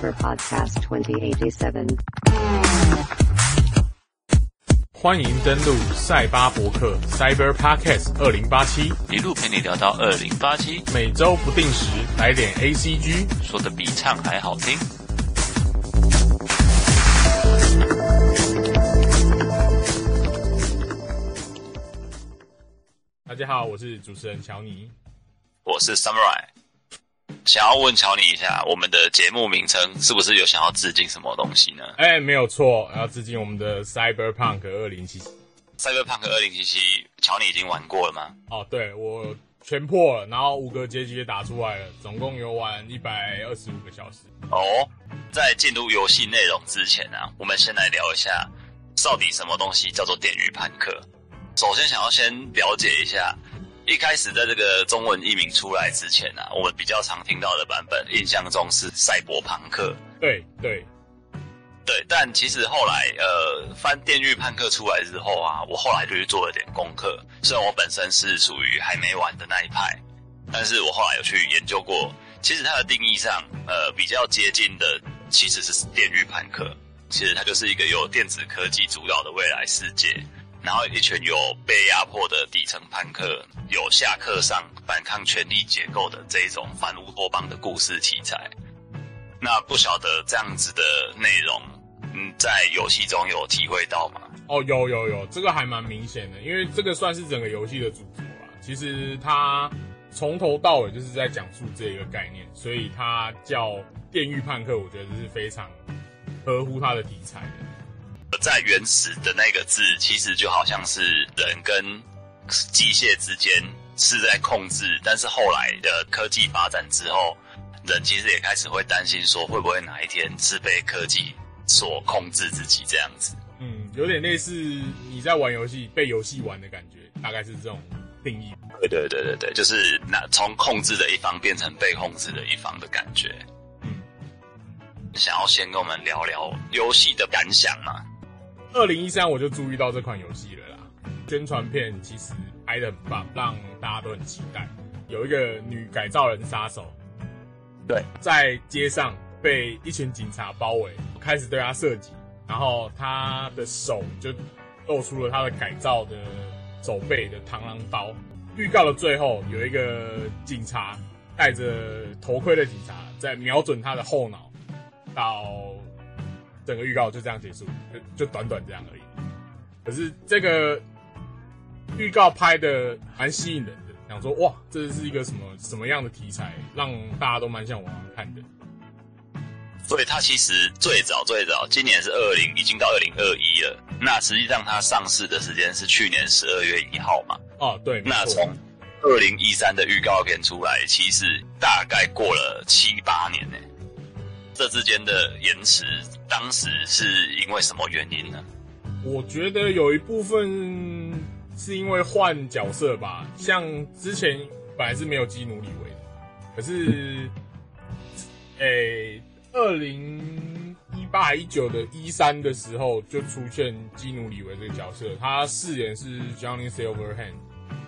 Cyber Podcast 2087. 欢迎登录赛巴博客 Cyber Podcast 二零八七，一路陪你聊到二零八七，每周不定时来点 ACG。说的比唱还好听。大家好，我是主持人乔尼。我是 Samurai，想要问乔尼一下，我们的节目名称是不是有想要致敬什么东西呢哎，没有错，要致敬我们的 Cyberpunk 二零七七。？Cyberpunk 二零七七，乔尼已经玩过了吗？哦，对我全破了，然后五个结局也打出来了，总共有玩一百二十五个小时。哦，在进入游戏内容之前啊，我们先来聊一下，到底什么东西叫做电鱼判客。首先，想要先了解一下，一开始在这个中文译名出来之前啊，我们比较常听到的版本，印象中是赛博朋克。对对，对，但其实后来，呃，翻《电狱判客》出来之后啊，我后来就去做了点功课。虽然我本身是属于还没玩的那一派，但是我后来有去研究过，其实它的定义上，呃，比较接近的其实是《电狱判客》。其实它就是一个由电子科技主导的未来世界，然后一群有被压迫的底层叛客，有下课上反抗权力结构的这一种反乌托邦的故事题材。那不晓得这样子的内容，嗯，在游戏中有体会到吗？哦，有有有，这个还蛮明显的，因为这个算是整个游戏的主轴啦。其实它从头到尾就是在讲述这个概念，所以它叫电狱判客，我觉得是非常合乎它的题材的。在原始的那个字，其实就好像是人跟机械之间是在控制，但是后来的科技发展之后，人其实也开始会担心说，会不会哪一天是被科技所控制自己这样子。嗯，有点类似你在玩游戏被游戏玩的感觉，大概是这种定义。对对对对对，就是那从控制的一方变成被控制的一方的感觉。嗯，想要先跟我们聊聊游戏的感想嘛？二零一三我就注意到这款游戏了啦，宣传片其实拍的很棒，让大家都很期待。有一个女改造人杀手，对，在街上被一群警察包围，开始对她射击，然后她的手就露出了她的改造的手背的螳螂刀。预告的最后，有一个警察戴着头盔的警察在瞄准她的后脑，到整个预告就这样结束，就就短短这样而已。可是这个预告拍的蛮吸引人的，想说哇，这是一个什么什么样的题材，让大家都蛮想玩玩看的。所以它其实最早最早，今年是二零，已经到二零二一了。那实际上它上市的时间是去年十二月一号嘛？哦，对，那从二零一三的预告片出来，其实大概过了七八年呢。这之间的延迟，当时是因为什么原因呢？我觉得有一部分是因为换角色吧，像之前本来是没有基努里维的，可是，诶、二零一八一九的一三的时候就出现基努里维这个角色，他饰演是 Johnny Silverhand，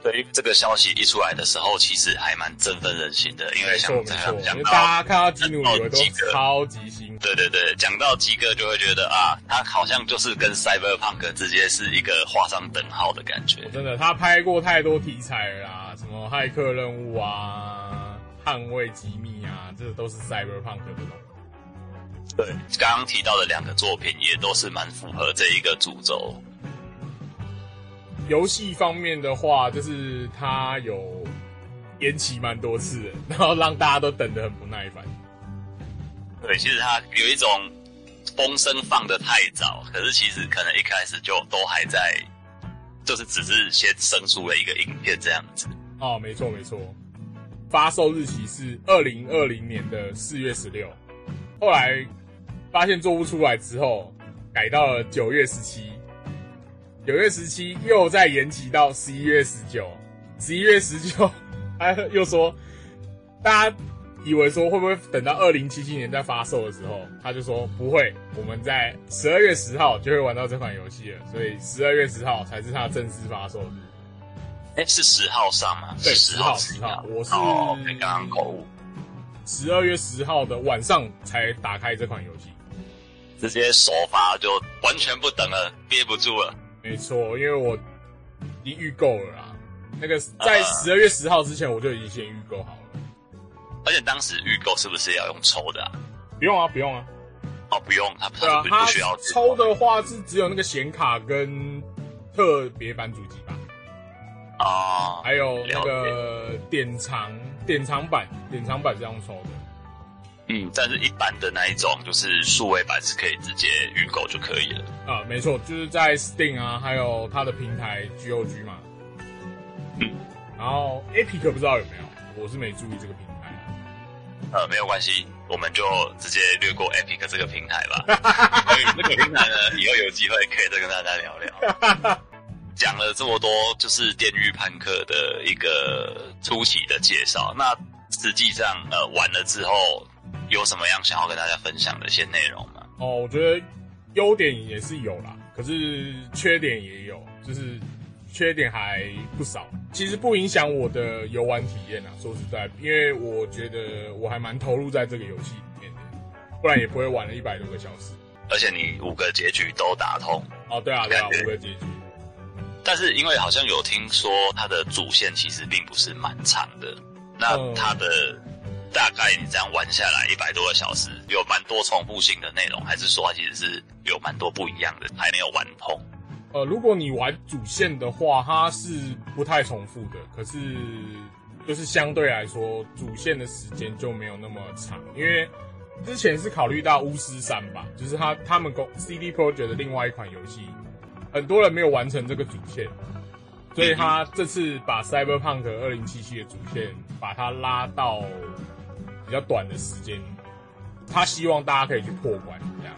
对于这个消息一出来的时候，其实还蛮振奋人心的，因为没错没像这样错，因为讲到大家看到基努里维都超级兴奋，对对对，讲到鸡哥就会觉得啊，他好像就是跟 Cyberpunk 直接是一个画上等号的感觉。真的，他拍过太多题材了啦，什么骇客任务啊、捍卫机密啊，这都是 Cyberpunk 的东西。对，刚刚提到的两个作品也都是蛮符合这一个主轴。游戏方面的话，就是它有延期蛮多次的，然后让大家都等得很不耐烦。对，其实它有一种风声放得太早，可是其实可能一开始就都还在，就是只是先生出了一个影片这样子。哦，没错没错，发售日期是二零二零年的四月十六，后来发现做不出来之后，改到了九月十七，九月十七又再延期到十一月十九，十一月十九，他又说，大家以为说会不会等到二零七七年再发售的时候，他就说不会，我们在十二月十号就会玩到这款游戏了，所以十二月十号才是它正式发售日。哎，是十号上吗？对十10号十10号我是哦，刚刚口误。十二月十号的晚上才打开这款游戏。直接首发就完全不等了，憋不住了。没错，因为我已经预购了啦。那个在十二月十号之前，我就已经先预购好了。而且当时预购是不是要用抽的啊？不用啊，不用啊。哦，不用，他对啊，不需要抽的话是只有那个显卡跟特别版主机吧，啊。还有那个典藏典藏版，典藏版这样抽的。嗯，但是一般的那一种就是数位版是可以直接预购就可以了。啊，没错，就是在 Steam 啊，还有它的平台 GOG 嘛。嗯，然后 Epic 不知道有没有，我是没注意这个平台啊。呃，没有关系，我们就直接略过 Epic 这个平台吧。所以这个平台呢，以后有机会可以再跟大家聊聊。讲了这么多，就是《电狱判客》的一个初期的介绍。那实际上，呃，玩了之后有什么样想要跟大家分享的一些内容吗？哦，我觉得优点也是有啦，可是缺点也有，就是缺点还不少。其实不影响我的游玩体验啊，说实在，因为我觉得我还蛮投入在这个游戏里面的，不然也不会玩了一百多个小时。而且你五个结局都打通，哦，对啊，对啊，五个结局。但是因为好像有听说它的主线其实并不是蛮长的，那嗯它的大概你这样玩下来一百多个小时，有蛮多重复性的内容，还是说它其实是有蛮多不一样的，还没有玩通？呃，如果你玩主线的话，它是不太重复的，可是就是相对来说，主线的时间就没有那么长，因为之前是考虑到巫师三吧，就是他他们公 CD Project 的另外一款游戏，很多人没有完成这个主线，所以他这次把 Cyberpunk 二零七七的主线把它拉到比较短的时间，他希望大家可以去破关这样。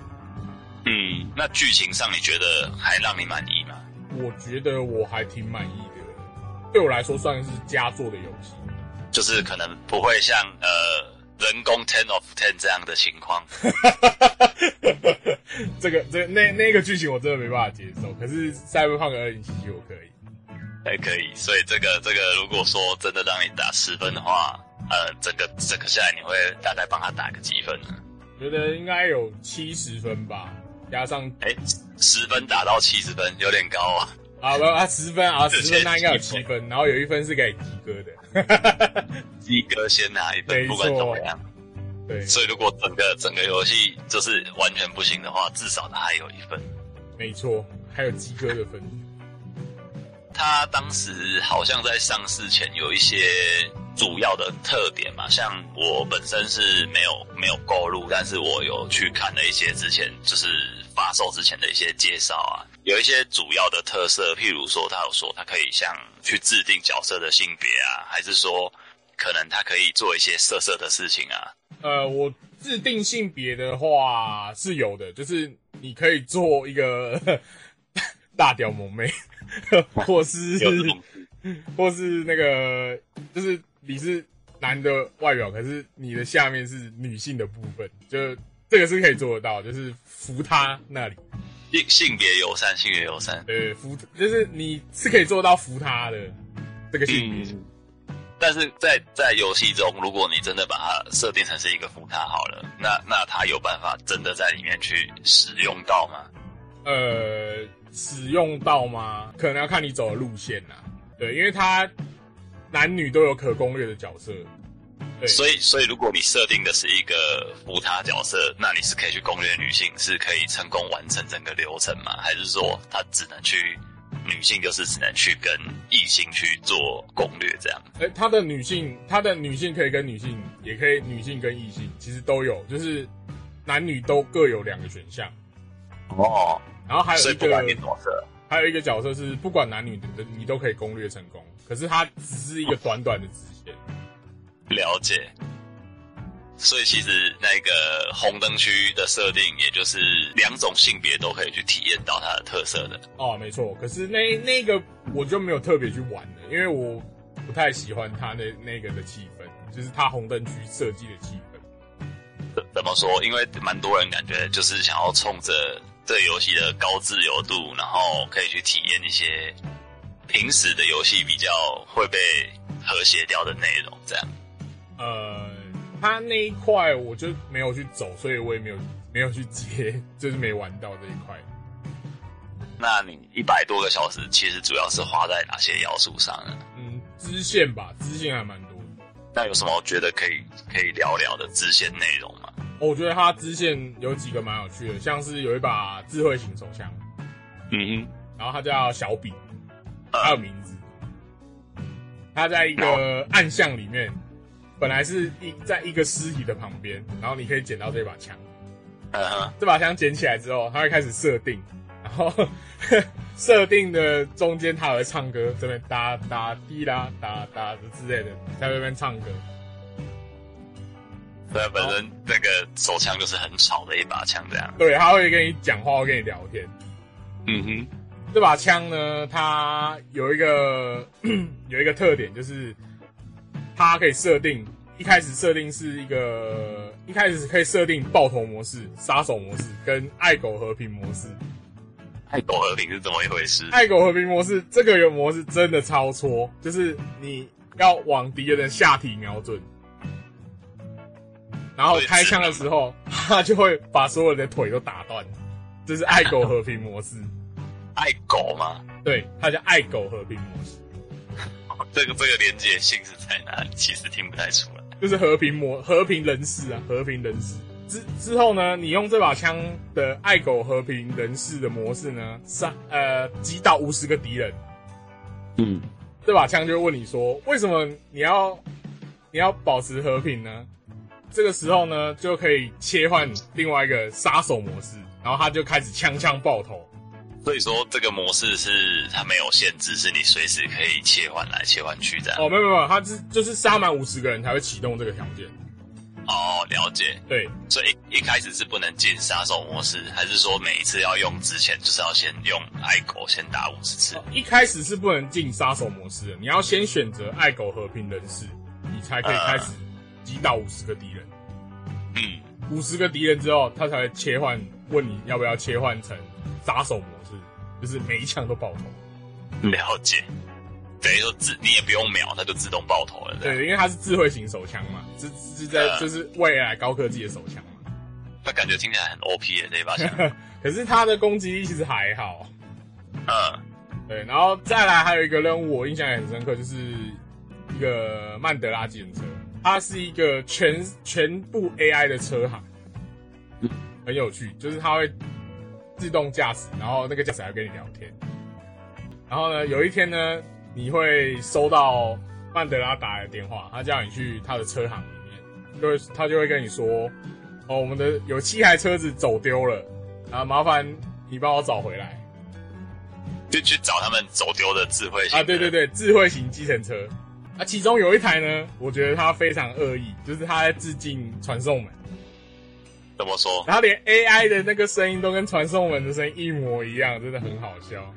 嗯，那剧情上你觉得还让你满意吗？我觉得我还挺满意的，对我来说算是佳作的游戏。就是可能不会像呃人工 ten of ten 这样的情况。这个这个那那个剧情我真的没办法接受，可是《Cyberpunk 二零七七》我可以。还可以，所以这个这个，如果说真的让你打十分的话，呃，整个整个下来你会大概帮他打个几分呢？觉得应该有七十分吧，加上哎，十分打到七十分，有点高啊。啊不啊十分啊 十分那应该有七分，然后有一分是给及格的。鸡哥先拿一分，不管怎么样。对，所以如果整个整个游戏就是完全不行的话，至少他还有一分。没错，还有及格的分。他当时好像在上市前有一些主要的特点嘛，像我本身是没有没有购入，但是我有去看了一些之前就是发售之前的一些介绍啊，有一些主要的特色，譬如说他有说他可以像去制定角色的性别啊，还是说可能他可以做一些色色的事情啊，呃，我制定性别的话是有的，就是你可以做一个 大屌萌妹，或是或是那个，就是你是男的外表，可是你的下面是女性的部分，就这个是可以做得到，就是扶他那里，性性别友善，性别友善。呃，扶就是你是可以做到扶他的这个性别。嗯但是在在游戏中，如果你真的把它设定成是一个扶他好了，那那他有办法真的在里面去使用到吗？呃，使用到吗？可能要看你走的路线啦。对，因为他男女都有可攻略的角色。对，所以所以如果你设定的是一个扶他角色，那你是可以去攻略女性，是可以成功完成整个流程吗？还是说他只能去女性就是只能去跟异性去做攻略这样？哎、他的女性，他的女性可以跟女性，也可以女性跟异性，其实都有，就是男女都各有两个选项。哦，然后还有一个所以不管你角色，还有一个角色是不管男女的，你都可以攻略成功，可是它只是一个短短的直线。了解。所以其实那个红灯区的设定，也就是两种性别都可以去体验到它的特色的。哦，没错，可是那那个我就没有特别去玩了，因为我不太喜欢它那那个的气氛，就是它红灯区设计的气氛。怎怎么说？因为蛮多人感觉就是想要冲着这个游戏的高自由度，然后可以去体验一些平时的游戏比较会被和谐掉的内容，这样。呃，他那一块我就没有去走，所以我也没有没有去接，就是没玩到这一块。那你一百多个小时，其实主要是花在哪些要素上呢？嗯，支线吧，支线还蛮多的。那有什么觉得可以可以聊聊的支线内容我觉得它支线有几个蛮有趣的，像是有一把智慧型手枪，嗯然后它叫小比，哼，它有名字。它在一个暗巷里面，本来是一在一个尸体的旁边，然后你可以捡到这把枪。这把枪捡起来之后，它会开始设定，然后 设定的中间它还会唱歌，这边哒哒滴啦哒哒之类的，在那边唱歌。对，本身那个手枪就是很吵的一把枪，这样。对，他会跟你讲话，会跟你聊天。嗯哼，这把枪呢，它有一个 有一个特点，就是它可以设定，一开始设定是一个，一开始可以设定爆头模式、杀手模式跟爱狗和平模式。爱狗和平是怎么一回事？爱狗和平模式这个有模式真的超戳，就是你要往敌人的下体瞄准，然后开枪的时候，他就会把所有人的腿都打断。这是爱狗和平模式，爱狗吗？对，它叫爱狗和平模式。这个这个连接性是在哪里？其实听不太出来。就是和平模和平人士啊，和平人士。之之后呢，你用这把枪的爱狗和平人士的模式呢，杀呃击倒五十个敌人，嗯，这把枪就问你说，为什么你要你要保持和平呢？这个时候呢，就可以切换另外一个杀手模式，然后他就开始枪枪爆头。所以说这个模式是它没有限制，是你随时可以切换来切换去的。哦，没有没有，他是就是杀满五十个人才会启动这个条件。哦，了解。对，所以一一开始是不能进杀手模式，还是说每一次要用之前就是要先用爱狗先打五十次？一开始是不能进杀手模式的，你要先选择爱狗和平人士，你才可以开始击倒五十个敌人。嗯，五十个敌人之后，他才会切换，问你要不要切换成杀手模式，就是每一枪都爆头。了解。等于说自你也不用秒，它就自动爆头了。对，因为它是智慧型手枪嘛，这是在呃就是未来高科技的手枪嘛。那感觉听起来很 OP 的这一把枪。可是它的攻击力其实还好。嗯，对，然后再来还有一个任务我印象也很深刻，就是一个曼德拉计程车，它是一个全全部 AI 的车行，很有趣，就是它会自动驾驶，然后那个驾驶还跟你聊天。然后呢，有一天呢，你会收到曼德拉打来的电话，他叫你去他的车行里面，就会他就会跟你说，哦，我们的有七台车子走丢了，啊，麻烦你帮我找回来。就去找他们走丢的智慧型啊，对对，对，智慧型计程车。啊，其中有一台呢，我觉得它非常恶意，就是它在致敬传送门，怎么说？然后连 AI 的那个声音都跟传送门的声音一模一样，真的很好笑。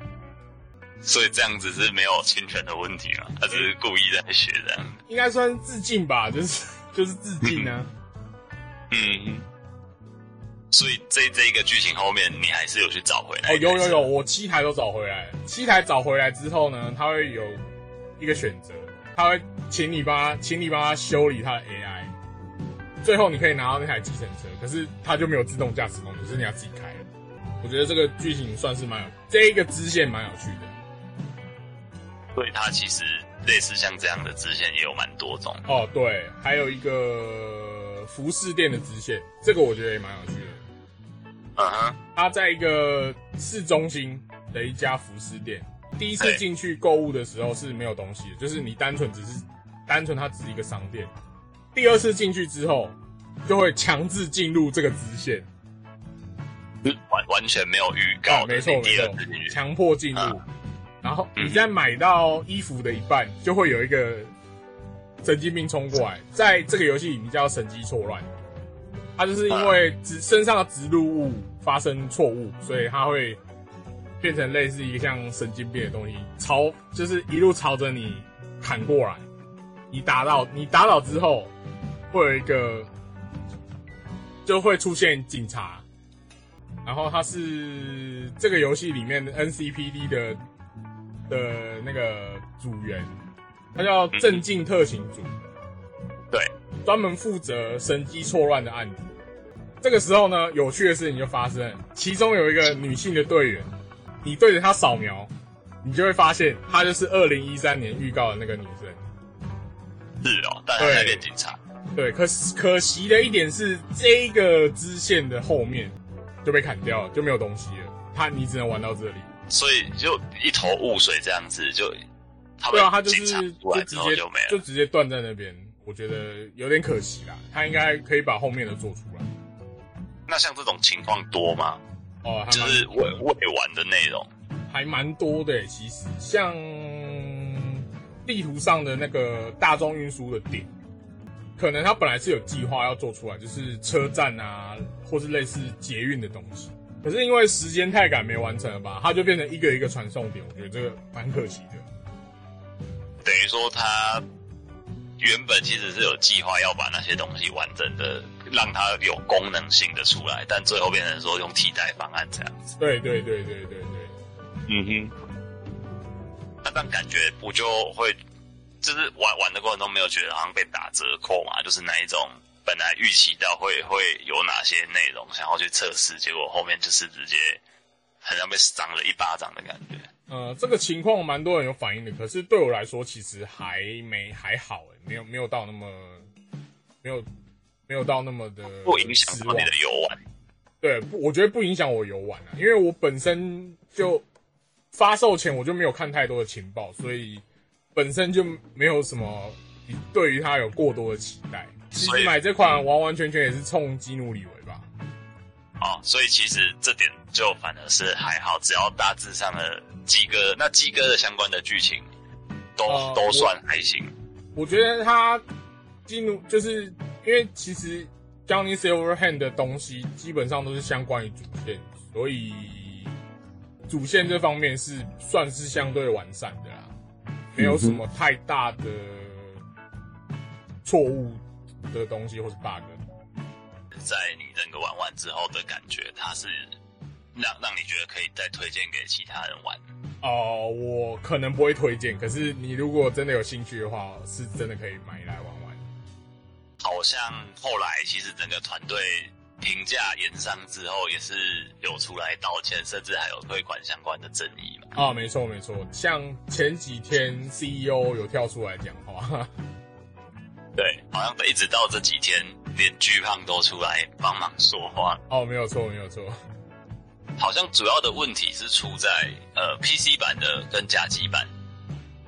所以这样子是没有侵权的问题嘛？他只是故意在学这样。应该算是致敬吧，就是 就是致敬啊。嗯，所以这这一个剧情后面，你还是有去找回来。哦，有有有，，我七台都找回来了。七台找回来之后呢，它会有一个选择，它会请你帮他，请你帮他修理他的 AI。最后你可以拿到那台计程车，可是它就没有自动驾驶功能，是你要自己开的。我觉得这个剧情算是蛮有，这一个支线蛮有趣的。所以它其实类似像这样的支线也有蛮多种。哦，对，还有一个服饰店的支线，这个我觉得也蛮有趣的。嗯哼，它在一个市中心的一家服饰店，第一次进去购物的时候是没有东西的，就是你单纯只是单纯它只是一个商店。第二次进去之后，就会强制进入这个支线，完完全没有预告啊，没错没错。强迫进入。啊。然后嗯。你在买到衣服的一半，就会有一个神经病冲过来，在这个游戏里面叫神机错乱。它就是因为植身上的植入物发生错误，所以它会变成类似一个像神经病的东西，朝就是一路朝着你砍过来。你打倒你打倒之后，会有一个就会出现警察，然后他是这个游戏里面的 NCPD 的的那个组员，他叫镇静特勤组。对，专门负责神机错乱的案子。这个时候呢，有趣的事情就发生了，其中有一个女性的队员，你对着它扫描，你就会发现她就是二零一三年预告的那个女生。是哦，但他在变警察。对，可可惜的一点是，这个支线的后面就被砍掉了，就没有东西了。他你只能玩到这里。所以就一头雾水这样子，就他对啊，他就是就直接就没了。就直接断在那边，我觉得有点可惜啦。他应该可以把后面的做出来。那像这种情况多吗？哦，就是未未完的内容。还蛮多的，其实像地图上的那个大众运输的点，可能他本来是有计划要做出来，就是车站啊，或是类似捷运的东西。可是因为时间太赶，没完成了吧，它就变成一个一个传送点，我觉得这个蛮可惜的。等于说他原本其实是有计划要把那些东西完整的让它有功能性的出来，但最后变成说用替代方案这样子。对对对对对对，嗯哼，那但感觉不就会，就是玩玩的过程中没有觉得好像被打折扣嘛？就是哪一种本来预期到会会有哪些内容想要去测试，结果后面就是直接好像被赏了一巴掌的感觉。呃，这个情况蛮多人有反应的，可是对我来说其实还没还好诶，没有没有到那么没有没有到那么的不影响到你的游玩。对，不，我觉得不影响我游玩啊，因为我本身就发售前我就没有看太多的情报，所以本身就没有什么对于它有过多的期待。其实买这款完完全全也是冲基努里维吧。哦，所以其实这点就反而是还好，只要大致上的鸡哥，那鸡哥的相关的剧情都、呃都算还行。我觉得他基努就是因为其实 Johnny Silverhand 的东西基本上都是相关于主线，所以主线这方面是算是相对完善的啦，没有什么太大的错误的东西或是 bug。在你整个玩完之后的感觉，它是让让你觉得可以再推荐给其他人玩。哦、我可能不会推荐，可是你如果真的有兴趣的话，是真的可以买来玩玩。好像后来其实整个团队评价延商之后，也是有出来道歉，甚至还有退款相关的争议嘛。啊，没错没错，像前几天 CEO 有跳出来讲话。对，好像一直到这几天，连巨胖都出来帮忙说话。哦，没有错，没有错。好像主要的问题是出在呃 PC 版的跟甲机版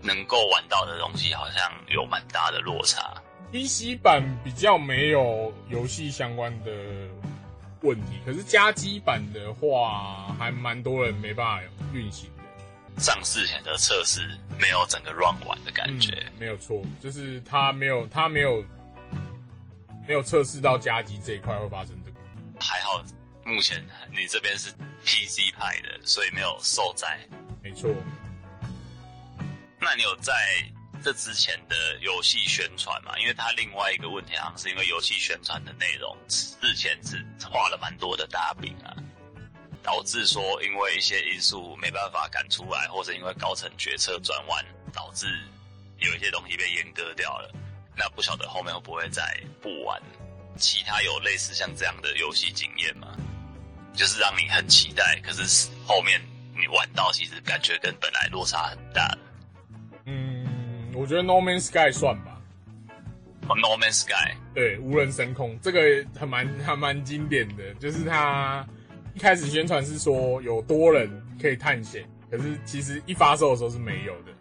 能够玩到的东西，好像有蛮大的落差。PC 版比较没有游戏相关的问题，可是加机版的话，还蛮多人没办法运行的。上市前的测试没有整个 run 完的感觉。嗯，没有错，就是它没有，它没有，没有测试到加机这一块会发生这个。还好，目前你这边是 PC 派的，所以没有受灾。没错，那你有在这之前的游戏宣传嘛？因为它另外一个问题，好像是因为游戏宣传的内容之前是画了蛮多的大饼啊，导致说因为一些因素没办法赶出来，或者因为高层决策转弯，导致有一些东西被阉割掉了。那不晓得后面会不会再不玩？其他有类似像这样的游戏经验吗？就是让你很期待，可是后面你玩到其实感觉跟本来落差很大的。我觉得 No Man's Sky 算吧。哦 No Man's Sky，对，无人升空这个还蛮 还蛮经典的，就是它一开始宣传是说有多人可以探险，可是其实一发售的时候是没有的。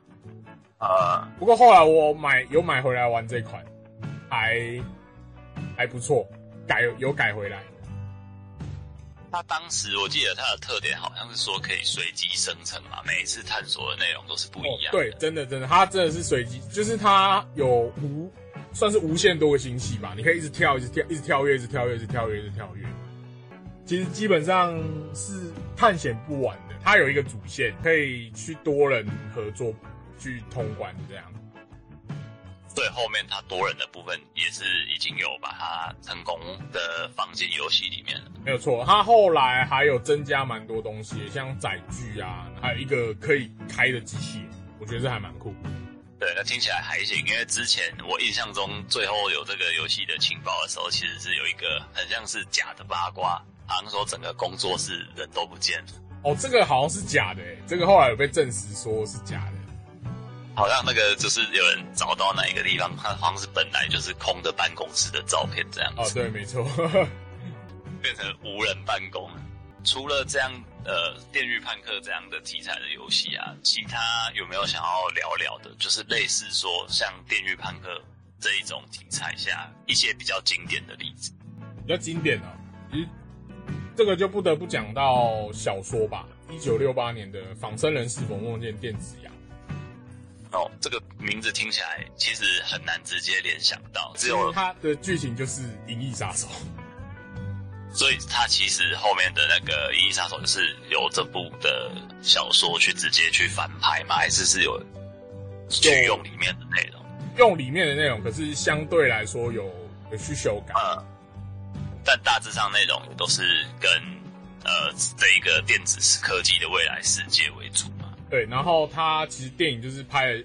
呃，不过后来我买有买回来玩这款，还还不错，改有改回来。他当时我记得它的特点好像是说可以随机生成嘛，每一次探索的内容都是不一样的。对，真的真的，它真的是随机，就是它有无算是无限多个星系吧，你可以一直跳，一直跳，一直跳跃，一直跳跃，一直跳跃，一直跳跃。其实基本上是探险不完的，它有一个主线，可以去多人合作去通关这样。对，后面它多人的部分也是已经有把它成功的放进游戏里面了。没有错，它后来还有增加蛮多东西，像载具啊，还有一个可以开的机器人，我觉得这还蛮酷。对，那听起来还行，因为之前我印象中最后有这个游戏的情报的时候，其实是有一个很像是假的八卦，好像说整个工作室人都不见了，哦，这个好像是假的，这个后来有被证实说是假的。好像那个就是有人找到哪一个地方，它好像是本来就是空的办公室的照片这样子哦，对，没错。变成无人办公。除了这样，呃，电狱判客这样的题材的游戏啊，其他有没有想要聊聊的？就是类似说像电狱判客这一种题材下一些比较经典的例子。比较经典啊，其实这个就不得不讲到小说吧。一九六八年的《仿生人是否梦见电子羊》，哦，这个名字听起来其实很难直接联想到，只有它的剧情就是《银翼杀手》。所以它其实后面的那个《银翼杀手》就是由这部的小说去直接去翻拍吗？还是是有去用里面的内容？用里面的内容，可是相对来说有有去修改。嗯，但大致上内容也都是跟呃这一个电子科技的未来世界为主嘛。对，然后他其实电影就是拍的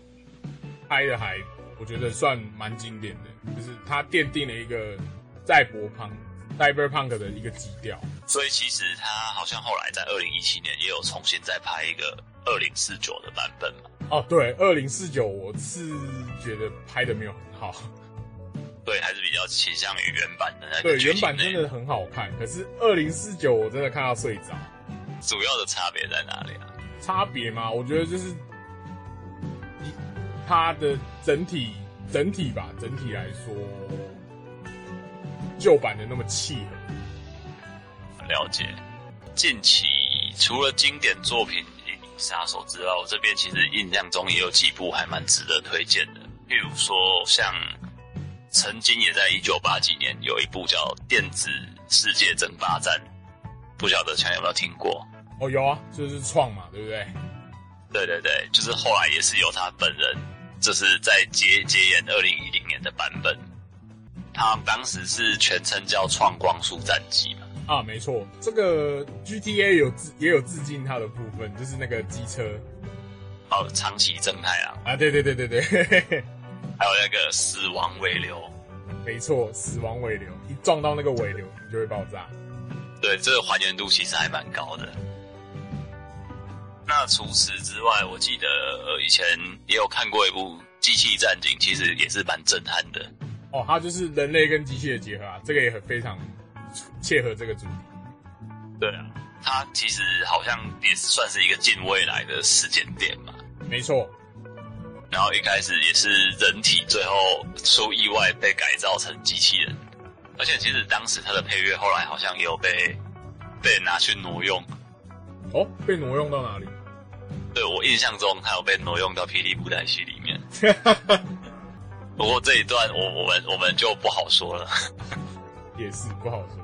拍的还我觉得算蛮经典的，就是他奠定了一个赛博朋 cyberpunk 的一个基调。所以其实他好像后来在二零一七年也有重新再拍一个二零四九的版本嘛。哦，对，二零四九我是觉得拍的没有很好，对，还是比较倾向于原版的那对原版。真的很好看，可是二零四九我真的看到睡着。主要的差别在哪里啊？差别吗？我觉得就是一它的整体整体吧，整体来说，旧版的那么契合。了解。近期除了经典作品《杀手》之外，我这边其实印象中也有几部还蛮值得推荐的。譬如说，像曾经也在一九八几年有一部叫《电子世界争霸战》，不晓得强有没有听过？哦，有啊，就是创嘛，对不对？对对对，就是后来也是由他本人，就是在接接演二零一零年的版本。他当时是全称叫《创光速战机》嘛。啊，没错，这个 GTA 有致也有致敬他的部分，就是那个机车哦，长崎正太郎，啊，对对对对对，还有那个死亡尾流。没错，死亡尾流，一撞到那个尾流，你就会爆炸。对，这个还原度其实还蛮高的。那除此之外，我记得呃以前也有看过一部《机器战警》，其实也是蛮震撼的。哦，它就是人类跟机器的结合啊，这个也很非常切合这个主题。对啊，它其实好像也是算是一个近未来的时间点嘛。没错，然后一开始也是人体，最后出意外被改造成机器人，而且其实当时它的配乐后来好像也有被被拿去挪用。哦，被挪用到哪里？对我印象中，他有被挪用到《霹雳布袋戏》里面。不过这一段我我们我们就不好说了。也是不好说。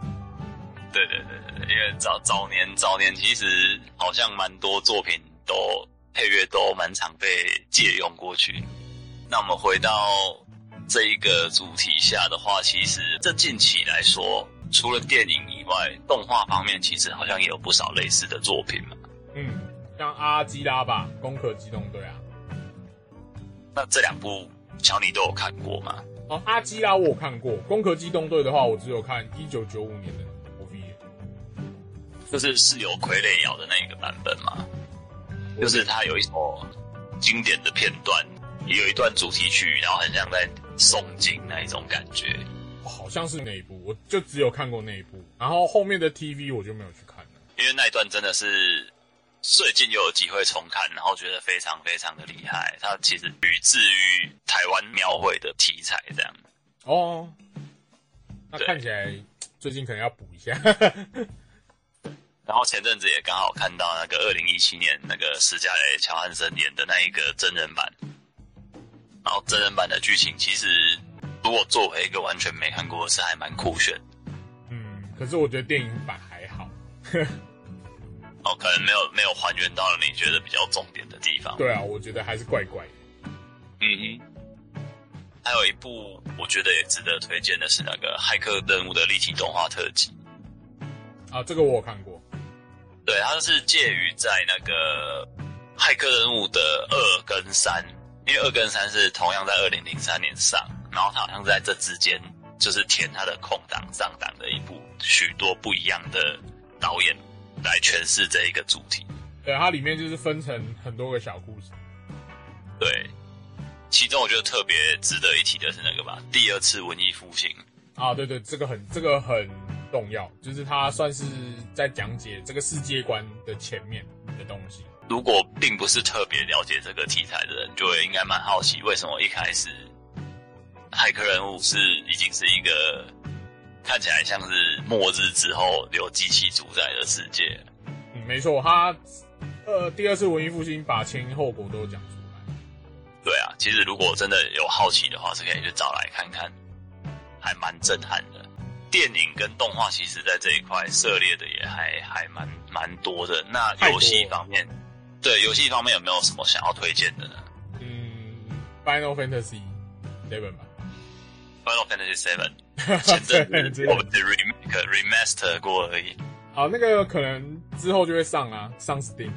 对对对对，对因为早早年早年其实好像蛮多作品都配乐都蛮常被借用过去。那我们回到这一个主题下的话，其实这近期来说，除了电影以外，动画方面其实好像也有不少类似的作品嘛。嗯，像阿基拉吧，《攻壳机动队》啊。那这两部乔尼都有看过吗？哦，阿基拉我有看过，《攻壳机动队》的话，我只有看一九九五年的 OVA。就是是有傀儡摇的那一个版本嘛，就是它有一首经典的片段，也有一段主题曲，然后很像在诵经那一种感觉。哦好像是那一部，我就只有看过那一部，然后后面的 TV 我就没有去看了。因为那一段真的是最近又有机会重看，然后觉得非常非常的厉害。它其实与至于台湾描绘的题材这样。哦，那看起来最近可能要补一下。然后前阵子也刚好看到那个二零一七年那个史嘉蕾·乔汉森演的那一个真人版，然后真人版的剧情其实如果作为一个完全没看过是还蛮酷炫嗯，可是我觉得电影版还好。哦，可能没有没有还原到你觉得比较重点的地方。对啊，我觉得还是怪怪的。嗯哼。还有一部我觉得也值得推荐的是那个《骇客任务》的立体动画特辑。啊，这个我有看过。对，它是介于在那个《骇客任务》的二跟三，因因为二跟三是同样在二零零三年上，然后它好像在这之间就是填它的空档上档的一部许多不一样的导演来诠释这一个主题。对，它里面就是分成很多个小故事。对，其中我觉得特别值得一提的是那个吧，第二次文艺复兴。啊，对对，这个很这个很重要，就是它算是在讲解这个世界观的前面的东西。如果并不是特别了解这个题材的人，就会应该蛮好奇，为什么一开始骇客人物是已经是一个看起来像是末日之后有机器主宰的世界。嗯，没错，他呃第二次文艺复兴把前因后果都讲出来。对啊，其实如果真的有好奇的话，是可以去找来看看，还蛮震撼的。电影跟动画其实在这一块涉猎的也还还蛮蛮多的。那游戏方面，对游戏方面有没有什么想要推荐的呢嗯，Final Fantasy Seven 吧。？Final Fantasy Seven 前阵子我们的 remake remaster 过而已。好，那个可能之后就会上啊，上 Steam。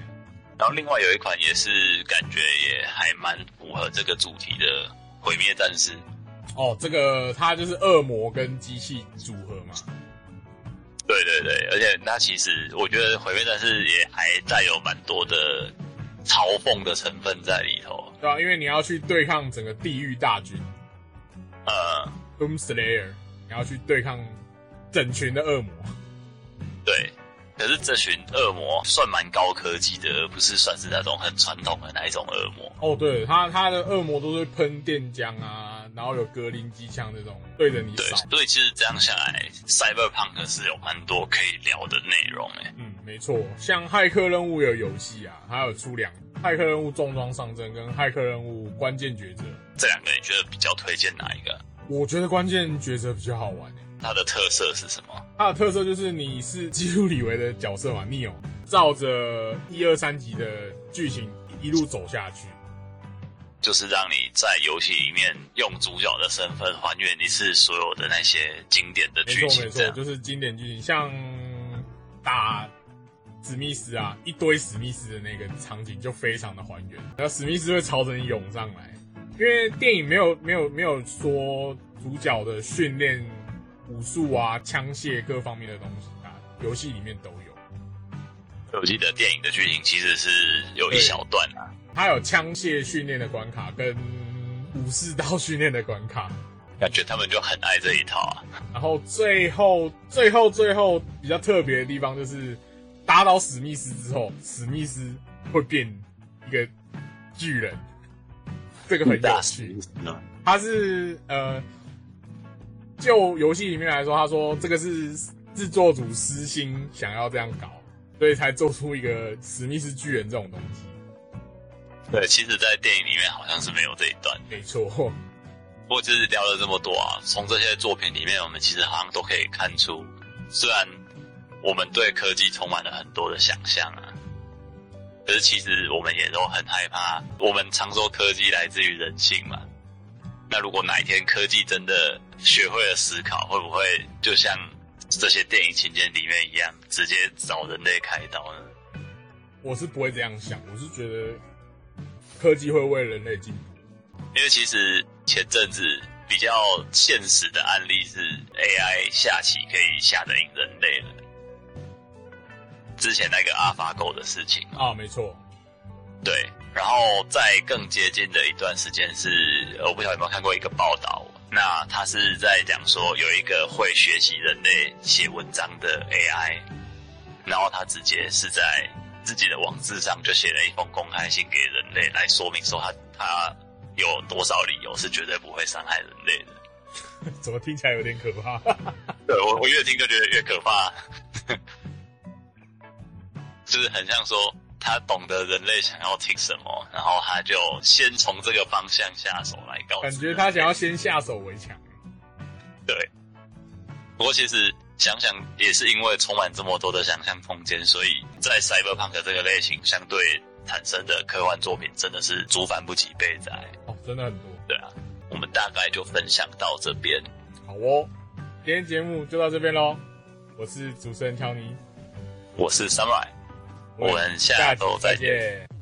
然后另外有一款也是感觉也还蛮符合这个主题的《毁灭战士》。哦，这个它就是恶魔跟机器组合嘛。对对对，而且它其实我觉得《毁灭战士》也还带有蛮多的嘲讽的成分在里头。对啊，因为你要去对抗整个地狱大军呃，Doom Slayer，你要去对抗整群的恶魔。对。可是这群恶魔算蛮高科技的，而不是算是那种很传统的那一种恶魔。哦，对，他他的恶魔都是喷电浆啊，然后有格林机枪这种对着你对扫。，所以其实这样下来，Cyberpunk 是有蛮多可以聊的内容诶。嗯，没错，像骇客任务有游戏啊，还有出两骇客任务重装上阵跟骇客任务关键抉择。这两个你觉得比较推荐哪一个？我觉得关键抉择比较好玩、欸，它的特色是什么？它的特色就是你是基鲁里维的角色嘛，Neo，照着一二三集的剧情一路走下去。就是让你在游戏里面用主角的身份还原一次所有的那些经典的剧情没错没错。就是经典剧情，像打史密斯啊，一堆史密斯的那个场景就非常的还原，然后史密斯会朝着你涌上来，因为电影没有没有没有说主角的训练武术啊、枪械各方面的东西啊，游戏里面都有。我记得电影的剧情其实是有一小段啊，它有枪械训练的关卡跟武士刀训练的关卡，感觉他们就很爱这一套啊。然后最后最后最后比较特别的地方就是打倒史密斯之后，史密斯会变一个巨人，这个很有趣。他是呃，就游戏里面来说，他说这个是制作组私心想要这样搞，所以才做出一个史密斯巨人这种东西。对，其实，在电影里面好像是没有这一段。没错，不过，就是聊了这么多啊，从这些作品里面，我们其实好像都可以看出，虽然我们对科技充满了很多的想象啊，可是其实我们也都很害怕。我们常说科技来自于人性嘛，那如果哪一天科技真的学会了思考，会不会就像这些电影情节里面一样，直接找人类开刀呢？我是不会这样想，我是觉得科技会为人类进步。因为其实前阵子比较现实的案例是 AI 下棋可以下得赢人类了。之前那个 AlphaGo 的事情，啊，没错，对，然后在更接近的一段时间是，呃我不晓得有没有看过一个报道，那他是在讲说有一个会学习人类写文章的 AI，然后他直接是在自己的网志上就写了一封公开信给人类，来说明说他他有多少理由是绝对不会伤害人类的。怎么听起来有点可怕？对我我越听就觉得越可怕，就是很像说他懂得人类想要听什么，然后他就先从这个方向下手来告知感。觉他想要先下手为强。对。不过其实想想也是因为充满这么多的想象空间，所以在 cyberpunk 这个类型相对产生的科幻作品真的是竹繁不及备载。哦，真的很多。对啊，我们大概就分享到这边。好哦，今天节目就到这边喽。我是主持人乔尼，我是 Samurai，我们下周再见。